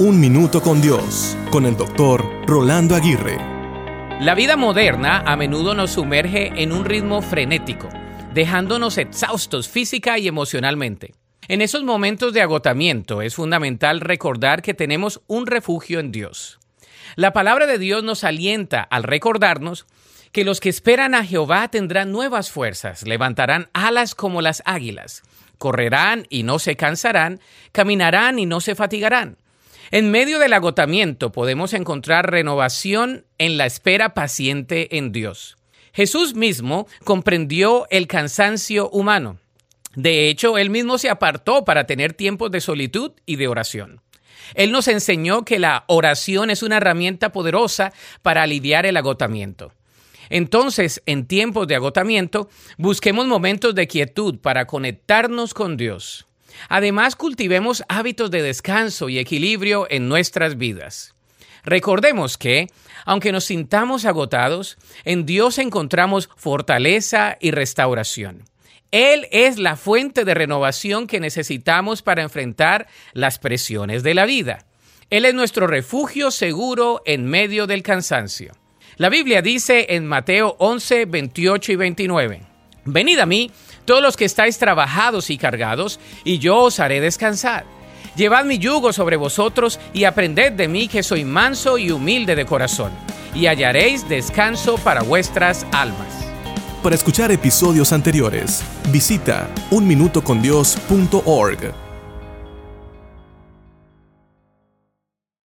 Un Minuto con Dios, con el doctor Rolando Aguirre. La vida moderna a menudo nos sumerge en un ritmo frenético, dejándonos exhaustos física y emocionalmente. En esos momentos de agotamiento es fundamental recordar que tenemos un refugio en Dios. La palabra de Dios nos alienta al recordarnos que los que esperan a Jehová tendrán nuevas fuerzas, levantarán alas como las águilas, correrán y no se cansarán, caminarán y no se fatigarán. En medio del agotamiento podemos encontrar renovación en la espera paciente en Dios. Jesús mismo comprendió el cansancio humano. De hecho, él mismo se apartó para tener tiempos de solitud y de oración. Él nos enseñó que la oración es una herramienta poderosa para aliviar el agotamiento. Entonces, en tiempos de agotamiento, busquemos momentos de quietud para conectarnos con Dios. Además, cultivemos hábitos de descanso y equilibrio en nuestras vidas. Recordemos que, aunque nos sintamos agotados, en Dios encontramos fortaleza y restauración. Él es la fuente de renovación que necesitamos para enfrentar las presiones de la vida. Él es nuestro refugio seguro en medio del cansancio. La Biblia dice en Mateo 11, 28 y 29, Venid a mí, todos los que estáis trabajados y cargados, y yo os haré descansar. Llevad mi yugo sobre vosotros y aprended de mí que soy manso y humilde de corazón, y hallaréis descanso para vuestras almas. Para escuchar episodios anteriores, visita unminutocondios.org.